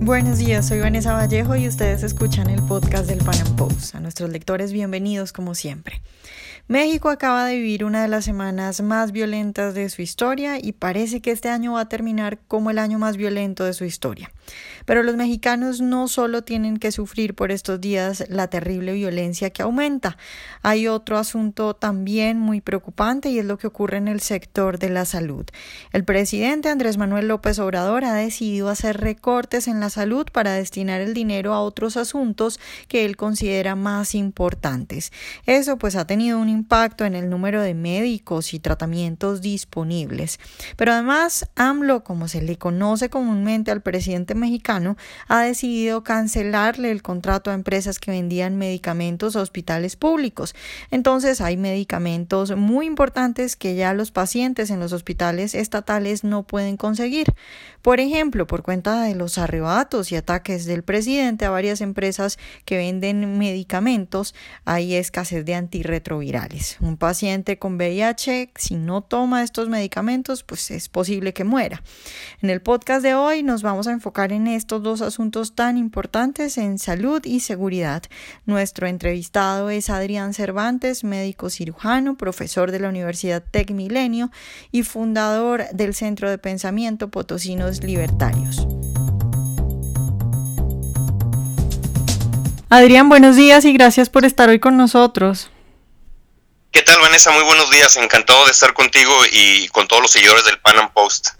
Buenos días, soy Vanessa Vallejo y ustedes escuchan el podcast del Pan Post. A nuestros lectores, bienvenidos como siempre. México acaba de vivir una de las semanas más violentas de su historia y parece que este año va a terminar como el año más violento de su historia. Pero los mexicanos no solo tienen que sufrir por estos días la terrible violencia que aumenta, hay otro asunto también muy preocupante y es lo que ocurre en el sector de la salud. El presidente Andrés Manuel López Obrador ha decidido hacer recortes en la salud para destinar el dinero a otros asuntos que él considera más importantes. Eso pues ha tenido un impacto en el número de médicos y tratamientos disponibles. Pero además, AMLO, como se le conoce comúnmente al presidente mexicano, ha decidido cancelarle el contrato a empresas que vendían medicamentos a hospitales públicos. Entonces, hay medicamentos muy importantes que ya los pacientes en los hospitales estatales no pueden conseguir. Por ejemplo, por cuenta de los arrebatos y ataques del presidente a varias empresas que venden medicamentos, hay escasez de antirretrovirales. Un paciente con VIH, si no toma estos medicamentos, pues es posible que muera. En el podcast de hoy nos vamos a enfocar en estos dos asuntos tan importantes en salud y seguridad. Nuestro entrevistado es Adrián Cervantes, médico cirujano, profesor de la Universidad Tec Milenio y fundador del Centro de Pensamiento Potosinos Libertarios. Adrián, buenos días y gracias por estar hoy con nosotros. ¿Qué tal, Vanessa? Muy buenos días. Encantado de estar contigo y con todos los seguidores del Pan Am Post.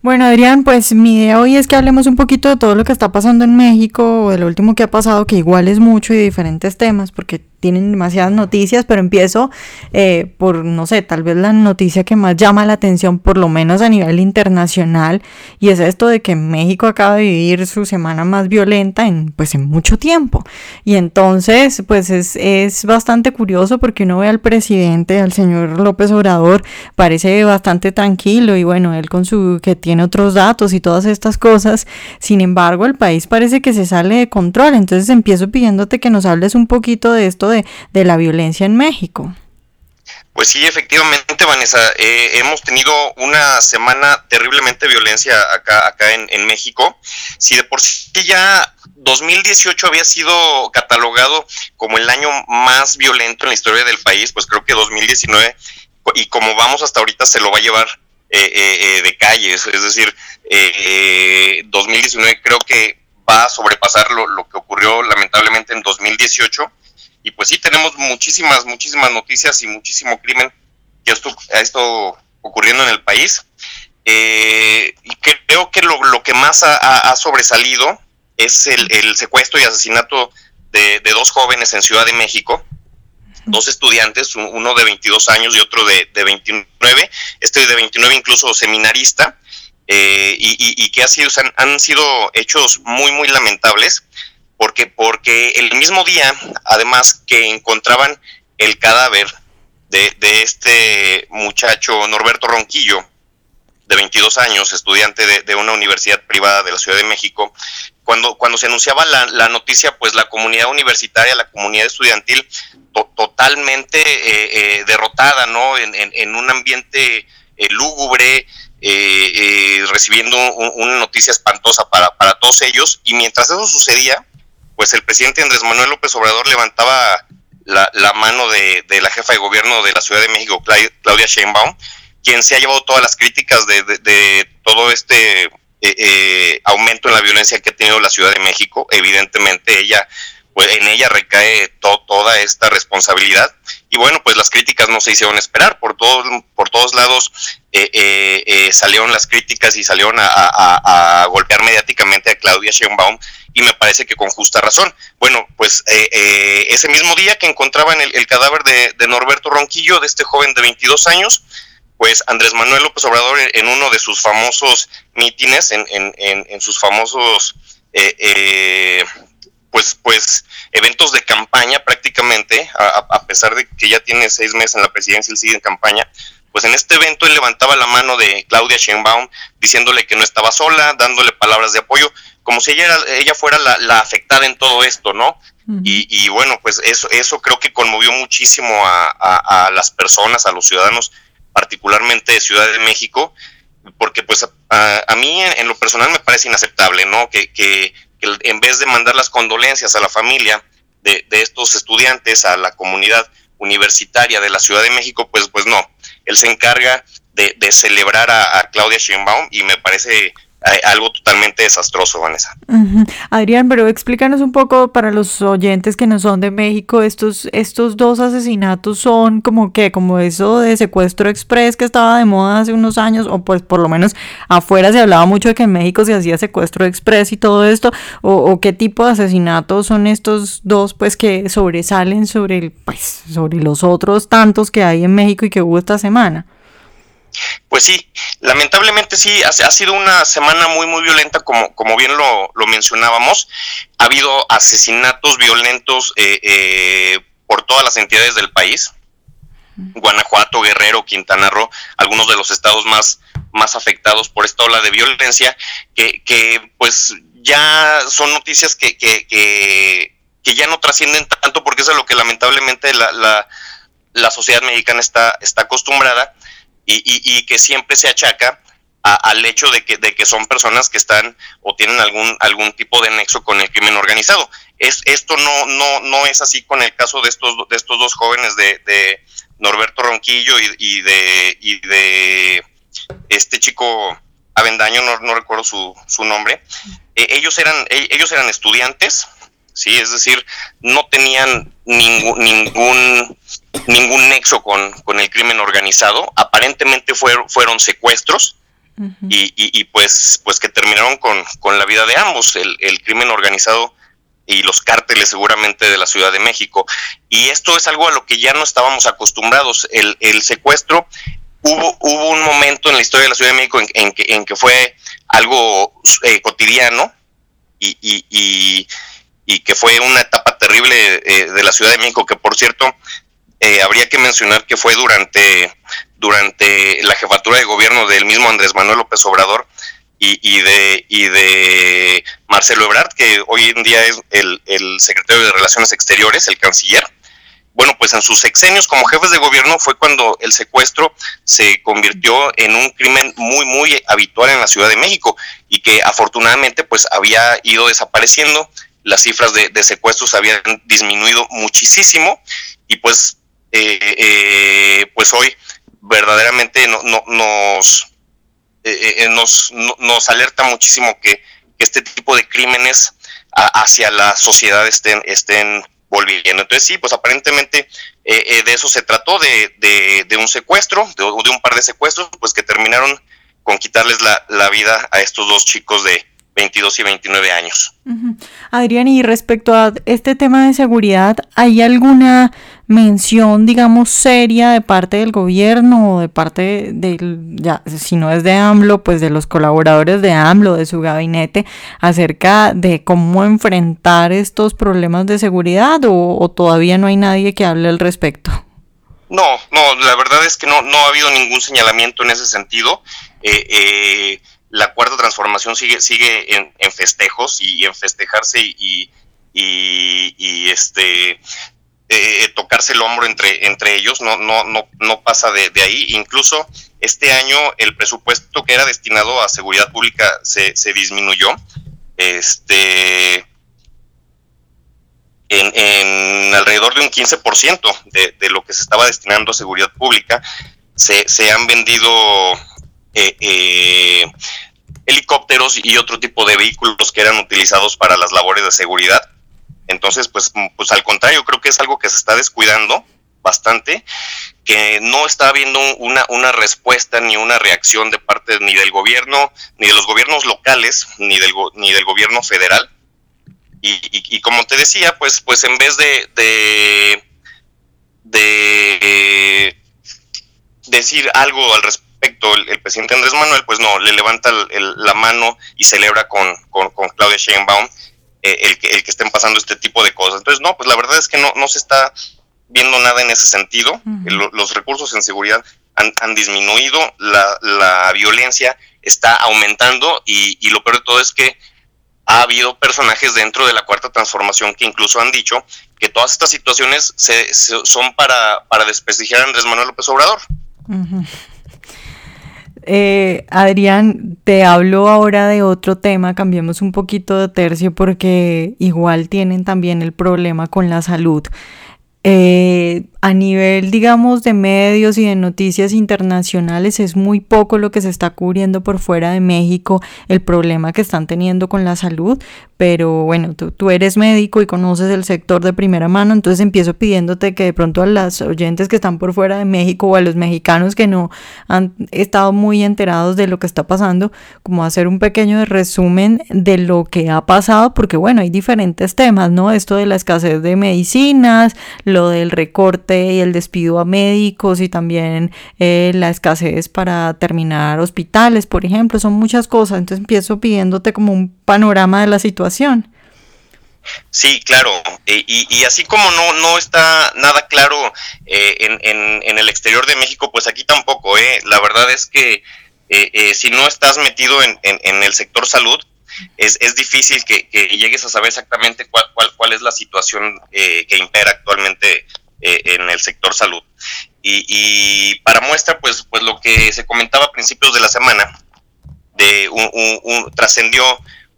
Bueno, Adrián, pues mi idea hoy es que hablemos un poquito de todo lo que está pasando en México, o de lo último que ha pasado, que igual es mucho y diferentes temas, porque tienen demasiadas noticias, pero empiezo eh, por, no sé, tal vez la noticia que más llama la atención, por lo menos a nivel internacional, y es esto de que México acaba de vivir su semana más violenta en, pues, en mucho tiempo. Y entonces, pues es, es bastante curioso porque uno ve al presidente, al señor López Obrador, parece bastante tranquilo y bueno, él con su, que tiene otros datos y todas estas cosas, sin embargo, el país parece que se sale de control. Entonces empiezo pidiéndote que nos hables un poquito de esto de, la violencia en México. Pues sí, efectivamente, Vanessa, eh, hemos tenido una semana terriblemente violencia acá, acá en, México. Si de por sí ya 2018 había sido catalogado como el año más violento en la historia del país, pues creo que 2019, y como vamos hasta ahorita, se lo va a llevar eh, eh, de calles. Es decir, 2019 creo que va a sobrepasar lo que ocurrió lamentablemente en 2018 y pues sí, tenemos muchísimas, muchísimas noticias y muchísimo crimen que esto, ha estado ocurriendo en el país. Eh, y creo que lo, lo que más ha, sobresalido es el, secuestro y asesinato de, dos jóvenes en Ciudad de México, dos estudiantes, uno de 22 años y otro de, de 29, este de 29 incluso seminarista, eh, y, que ha sido, han sido hechos muy, muy lamentables porque porque el mismo día, además que encontraban el cadáver de, este muchacho Norberto Ronquillo, de 22 años, estudiante de, una universidad privada de la Ciudad de México, cuando, cuando se anunciaba la, noticia, pues la comunidad universitaria, la comunidad estudiantil, totalmente eh, eh, derrotada, ¿no? En, un ambiente eh, lúgubre, recibiendo una noticia espantosa para, para todos ellos, y mientras eso sucedía, pues el presidente Andrés Manuel López Obrador levantaba la, mano de, la jefa de gobierno de la Ciudad de México, Claudia Sheinbaum, quien se ha llevado todas las críticas de, todo este eh, eh, aumento en la violencia que ha tenido la Ciudad de México. Evidentemente ella, pues en ella recae toda esta responsabilidad. Y bueno, pues las críticas no se hicieron esperar. Por todos, por todos lados eh, salieron las críticas y salieron a, golpear mediáticamente a Claudia Sheinbaum y me parece que con justa razón. Bueno, pues eh, eh, ese mismo día que encontraban el, cadáver de, Norberto Ronquillo, de este joven de 22 años, pues Andrés Manuel López Obrador en, uno de sus famosos mítines, en, en, sus famosos, eh, pues, pues eventos de campaña prácticamente, a, pesar de que ya tiene seis meses en la presidencia, él sigue en campaña, pues en este evento él levantaba la mano de Claudia Sheinbaum diciéndole que no estaba sola, dándole palabras de apoyo, como si ella, ella fuera la, afectada en todo esto, ¿no? y, bueno, pues eso, eso creo que conmovió muchísimo a, las personas, a los ciudadanos, particularmente de Ciudad de México, porque pues a, mí en, lo personal me parece inaceptable, ¿no? Que, que, en vez de mandar las condolencias a la familia de, estos estudiantes, a la comunidad universitaria de la Ciudad de México, pues, pues no, él se encarga de, celebrar a, a Claudia Sheinbaum y me parece algo totalmente desastroso, Vanessa. Adrián, pero explícanos un poco para los oyentes que no son de México, estos, estos dos asesinatos son como que, como eso de secuestro express que estaba de moda hace unos años, o pues por lo menos afuera se hablaba mucho de que en México se hacía secuestro express y todo esto, o, qué tipo de asesinatos son estos dos pues que sobresalen sobre el, pues, sobre los otros tantos que hay en México y que hubo esta semana. Pues sí, lamentablemente sí, ha, sido una semana muy, muy violenta, como, como bien lo, mencionábamos. Ha habido asesinatos violentos eh, eh, por todas las entidades del país. Guanajuato, Guerrero, Quintana Roo, algunos de los estados más, más afectados por esta ola de violencia, que, que pues ya son noticias que, que, que, ya no trascienden tanto porque es a lo que lamentablemente la, la, la sociedad mexicana está, está acostumbrada y, que siempre se achaca al hecho de que, de que son personas que están o tienen algún, algún tipo de nexo con el crimen organizado. Es, esto no, no, no es así con el caso de estos, de estos dos jóvenes de, Norberto Ronquillo y, de, y de este chico Avendaño, no, no recuerdo su, su nombre. Eh, ellos, eran, e, ellos eran estudiantes, ¿sí? Es decir, no tenían ningún, ningún nexo con, el crimen organizado. Aparentemente fueron, fueron secuestros y, y, pues, pues que terminaron con, con la vida de ambos, el, el crimen organizado y los cárteles seguramente de la Ciudad de México. Y esto es algo a lo que ya no estábamos acostumbrados. El, el secuestro, hubo, hubo un momento en la historia de la Ciudad de México en, que, en que fue algo eh, cotidiano y, y, y que fue una etapa terrible eh, de la Ciudad de México, que por cierto, eh, habría que mencionar que fue durante, durante la jefatura de gobierno del mismo Andrés Manuel López Obrador y, de, y de Marcelo Ebrard, que hoy en día es el, el secretario de Relaciones Exteriores, el canciller. Bueno, pues en sus sexenios como jefes de gobierno fue cuando el secuestro se convirtió en un crimen muy, muy habitual en la Ciudad de México y que afortunadamente pues había ido desapareciendo las cifras de, secuestros habían disminuido muchísimo y pues, pues hoy verdaderamente no, nos, eh, nos, nos alerta muchísimo que, este tipo de crímenes hacia la sociedad estén, estén volviendo. Entonces sí, pues aparentemente de eso se trató, de, de, un secuestro, de, de, un par de secuestros, pues que terminaron con quitarles la, la vida a estos dos chicos de, 22 y 29 años. Adrián, y respecto a este tema de seguridad, ¿hay alguna mención, digamos, seria de parte del gobierno o de parte del, ya, si no es de AMLO, pues de los colaboradores de AMLO, de su gabinete, acerca de cómo enfrentar estos problemas de seguridad o, todavía no hay nadie que hable al respecto? No, no, la verdad es que no, no ha habido ningún señalamiento en ese sentido. Eh, eh, la cuarta transformación sigue, sigue en, festejos y en festejarse y, y, este eh, tocarse el hombro entre, entre ellos, no, no, no, no pasa de, ahí. Incluso este año el presupuesto que era destinado a seguridad pública se, se disminuyó. Este en, en, alrededor de un 15% de, de lo que se estaba destinando a seguridad pública. Se, se han vendido eh, eh, helicópteros y otro tipo de vehículos que eran utilizados para las labores de seguridad. Entonces, pues, pues al contrario, creo que es algo que se está descuidando bastante, que no está habiendo una, una respuesta ni una reacción de parte ni del gobierno, ni de los gobiernos locales, ni del, ni del gobierno federal. Y, como te decía, pues, pues en vez de, de, de decir algo al respecto, el, presidente Andrés Manuel, pues no, le levanta la mano y celebra con, con, Claudia Sheinbaum eh, el, que, el que estén pasando este tipo de cosas. Entonces, no, pues la verdad es que no, no se está viendo nada en ese sentido. los recursos en seguridad han, disminuido, la, la, violencia está aumentando y, y lo peor de todo es que ha habido personajes dentro de la cuarta transformación que incluso han dicho que todas estas situaciones se, son para, para desprestigiar a Andrés Manuel López Obrador. Eh, Adrián, te hablo ahora de otro tema, cambiemos un poquito de tercio porque igual tienen también el problema con la salud. Eh, a nivel, digamos, de medios y de noticias internacionales es muy poco lo que se está cubriendo por fuera de México, el problema que están teniendo con la salud, pero bueno, tú, tú, eres médico y conoces el sector de primera mano, entonces empiezo pidiéndote que de pronto a las oyentes que están por fuera de México o a los mexicanos que no han estado muy enterados de lo que está pasando, como hacer un pequeño resumen de lo que ha pasado, porque bueno, hay diferentes temas, ¿no? Esto de la escasez de medicinas, lo del recorte y el despido a médicos y también eh, la escasez para terminar hospitales, por ejemplo, son muchas cosas. Entonces empiezo pidiéndote como un panorama de la situación. Sí, claro. Eh, y, así como no, no está nada claro eh, en, en, el exterior de México, pues aquí tampoco. La verdad es que si no estás metido en, el sector salud, es, es difícil que, que, llegues a saber exactamente cuál, cuál, cuál es la situación que impera actualmente eh, en el sector salud. Y, para muestra, pues, pues lo que se comentaba a principios de la semana, de un, trascendió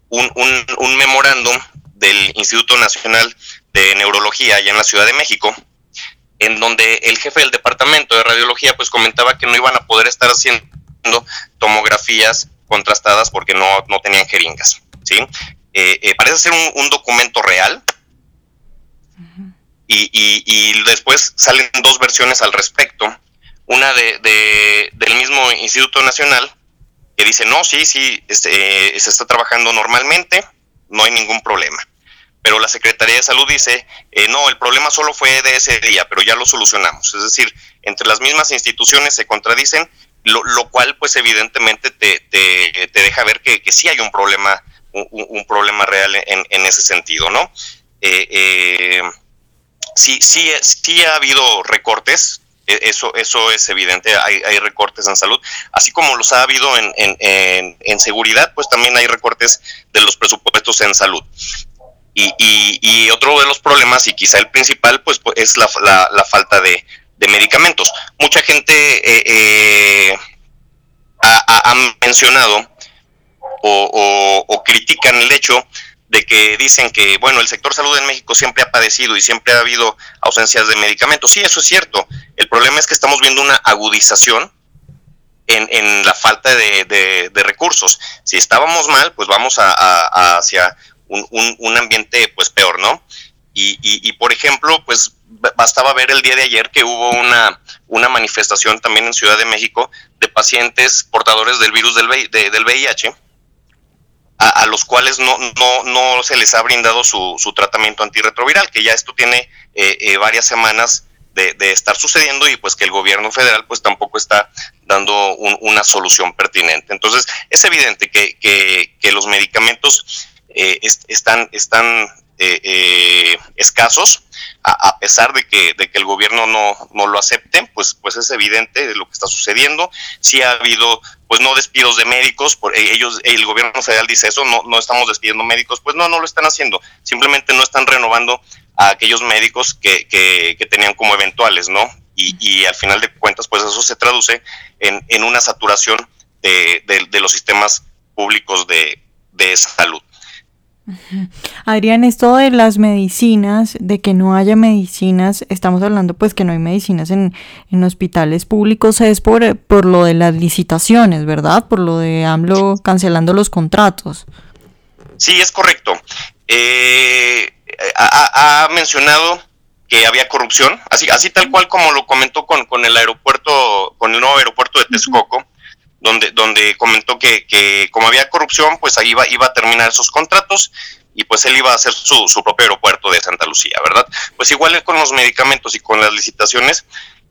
un, un, memorándum del Instituto Nacional de Neurología allá en la Ciudad de México, en donde el jefe del departamento de radiología pues comentaba que no iban a poder estar haciendo tomografías contrastadas porque no, no tenían jeringas. ¿sí? Eh, eh, parece ser un, documento real, y, después salen dos versiones al respecto. Una de, del mismo Instituto Nacional que dice, no, sí, sí, este, se está trabajando normalmente, no hay ningún problema. Pero la Secretaría de Salud dice, eh, no, el problema solo fue de ese día, pero ya lo solucionamos. Es decir, entre las mismas instituciones se contradicen, lo, cual pues evidentemente te, te, deja ver que, que, sí hay un problema, un, problema real en, en, ese sentido, ¿no? eh, eh sí, sí, sí ha habido recortes, e, eso, eso es evidente, hay, hay recortes en salud, así como los ha habido en, en, en, seguridad, pues también hay recortes de los presupuestos en salud. Y, y, otro de los problemas, y quizá el principal, pues, pues es la, la, falta de, de, medicamentos. Mucha gente eh, eh, ha, ha, mencionado o, o critican el hecho de que dicen que, bueno, el sector salud en México siempre ha padecido y siempre ha habido ausencias de medicamentos. Sí, eso es cierto. El problema es que estamos viendo una agudización en, en la falta de, de, recursos. Si estábamos mal, pues vamos a, hacia un, un, ambiente pues peor, ¿no? Y, y, por ejemplo, pues bastaba ver el día de ayer que hubo una, una manifestación también en Ciudad de México de pacientes portadores del virus del, del VIH a, los cuales no, no, no, se les ha brindado su, su tratamiento antirretroviral, que ya esto tiene eh, eh, varias semanas de, estar sucediendo y pues que el gobierno federal pues tampoco está dando una solución pertinente. Entonces es evidente que, que, los medicamentos eh, están, están escasos, a, pesar de que, de que el gobierno no, no lo acepte, pues, pues es evidente lo que está sucediendo. Sí ha habido pues no despidos de médicos, por, eh, ellos, el gobierno federal dice eso, no, no estamos despidiendo médicos, pues no, no lo están haciendo, simplemente no están renovando a aquellos médicos que, que, tenían como eventuales, ¿no? Y, y, al final de cuentas, pues eso se traduce en, en una saturación de, de, los sistemas públicos de, de salud. Adrián, esto de las medicinas, de que no haya medicinas, estamos hablando pues que no hay medicinas en, hospitales públicos, es por, por lo de las licitaciones, ¿verdad? Por lo de AMLO cancelando los contratos. Sí, es correcto. Eh, ha, mencionado que había corrupción, así, así tal cual como lo comentó con, con el aeropuerto, con el nuevo aeropuerto de Texcoco donde, donde comentó que, que como había corrupción, pues ahí iba, iba a terminar esos contratos y pues él iba a hacer su, su propio aeropuerto de Santa Lucía, ¿verdad? Pues igual con los medicamentos y con las licitaciones,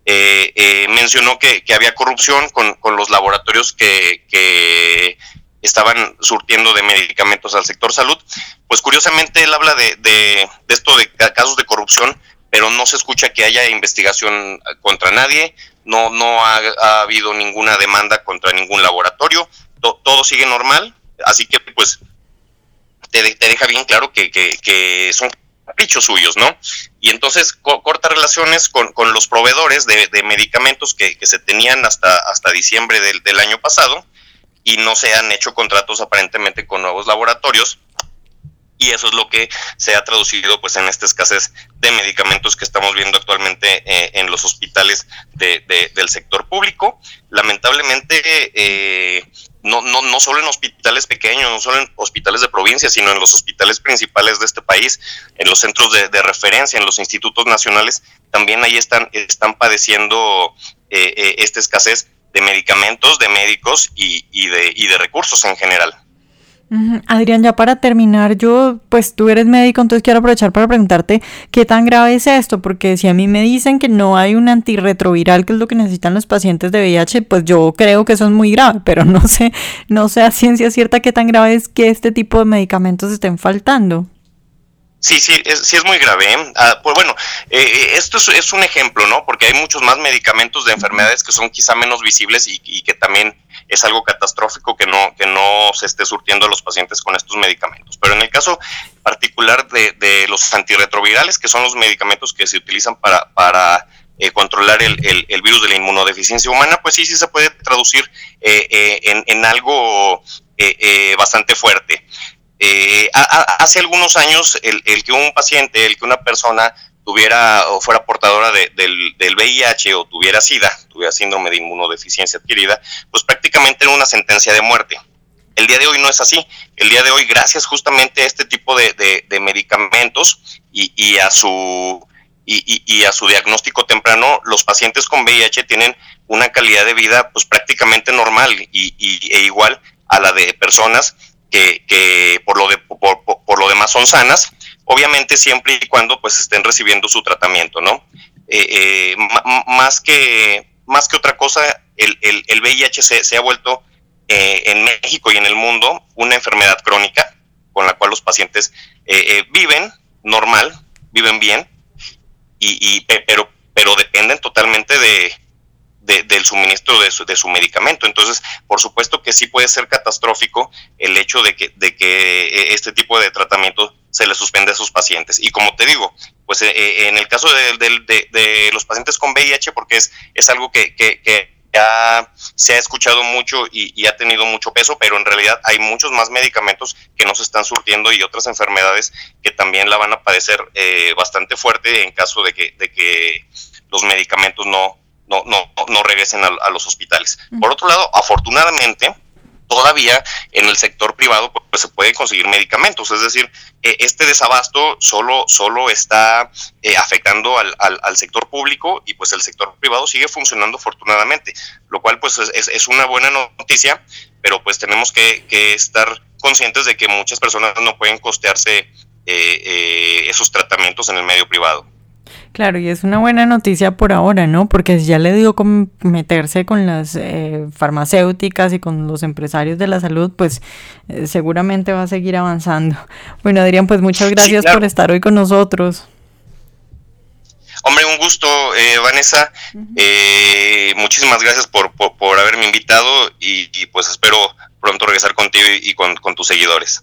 eh, eh, mencionó que, que, había corrupción con, con los laboratorios que, que, estaban surtiendo de medicamentos al sector salud. Pues curiosamente él habla de, de, de esto de casos de corrupción, pero no se escucha que haya investigación contra nadie, no, no ha, habido ninguna demanda contra ningún laboratorio, todo sigue normal, así que pues te, te deja bien claro que, que, son caprichos suyos, ¿no? Y entonces corta relaciones con, los proveedores de, medicamentos que, se tenían hasta, hasta diciembre del, del año pasado y no se han hecho contratos aparentemente con nuevos laboratorios y eso es lo que se ha traducido pues en esta escasez de medicamentos que estamos viendo actualmente eh, en los hospitales del sector público. Lamentablemente, eh, no, no, no solo en hospitales pequeños, no solo en hospitales de provincia, sino en los hospitales principales de este país, en los centros de, referencia, en los institutos nacionales, también ahí están, están padeciendo eh, esta escasez de medicamentos, de médicos y, de, y de recursos en general. Adrián, ya para terminar, yo, pues tú eres médico, entonces quiero aprovechar para preguntarte qué tan grave es esto, porque si a mí me dicen que no hay un antirretroviral, que es lo que necesitan los pacientes de VIH, pues yo creo que eso es muy grave, pero no sé, no sé a ciencia cierta qué tan grave es que este tipo de medicamentos estén faltando. Sí, sí, es, sí es muy grave. ¿eh? Ah, pues bueno, eh, eh, esto es, un ejemplo, ¿no? Porque hay muchos más medicamentos de enfermedades que son quizá menos visibles y, que también es algo catastrófico que no, que no se esté surtiendo a los pacientes con estos medicamentos. Pero en el caso particular de, los antirretrovirales, que son los medicamentos que se utilizan para, para controlar el, virus de la inmunodeficiencia humana, pues sí, sí se puede traducir en, en, algo bastante fuerte. Eh, hace algunos años, el, que un paciente, el que una persona tuviera o fuera portadora del, VIH o tuviera SIDA, tuviera síndrome de inmunodeficiencia adquirida, pues prácticamente era una sentencia de muerte. El día de hoy no es así. El día de hoy, gracias justamente a este tipo de, medicamentos y, a su y, a su diagnóstico temprano, los pacientes con VIH tienen una calidad de vida pues prácticamente normal y, e igual a la de personas que, por, lo de, por, lo demás son sanas, obviamente siempre y cuando pues estén recibiendo su tratamiento, ¿no? Eh, eh, más, que, más que otra cosa, el, el, VIH se, ha vuelto eh, en México y en el mundo una enfermedad crónica con la cual los pacientes viven normal, viven bien, y, pero, pero dependen totalmente de, del suministro de su, de su, medicamento. Entonces, por supuesto que sí puede ser catastrófico el hecho de que, de que este tipo de tratamiento se le suspende a sus pacientes. Y como te digo, pues eh, eh, en el caso de, los pacientes con VIH, porque es, es algo que, ya se ha escuchado mucho y, ha tenido mucho peso, pero en realidad hay muchos más medicamentos que no se están surtiendo y otras enfermedades que también la van a padecer bastante fuerte en caso de que, de que los medicamentos no, no, no, no regresen a, los hospitales. Por otro lado, afortunadamente, todavía en el sector privado pues, se puede conseguir medicamentos, es decir, e, este desabasto solo, solo está eh, afectando al, al, sector público y pues el sector privado sigue funcionando afortunadamente, lo cual pues es, es una buena noticia, pero pues tenemos que, que, estar conscientes de que muchas personas no pueden costearse eh, eh, esos tratamientos en el medio privado. Claro, y es una buena noticia por ahora, ¿no? Porque si ya le dio con meterse con las eh, farmacéuticas y con los empresarios de la salud, pues eh, seguramente va a seguir avanzando. Bueno, Adrián, pues muchas gracias por estar hoy con nosotros. Hombre, un gusto, eh, Vanessa. muchísimas gracias por, por, haberme invitado y, pues espero pronto regresar contigo y, con, con tus seguidores.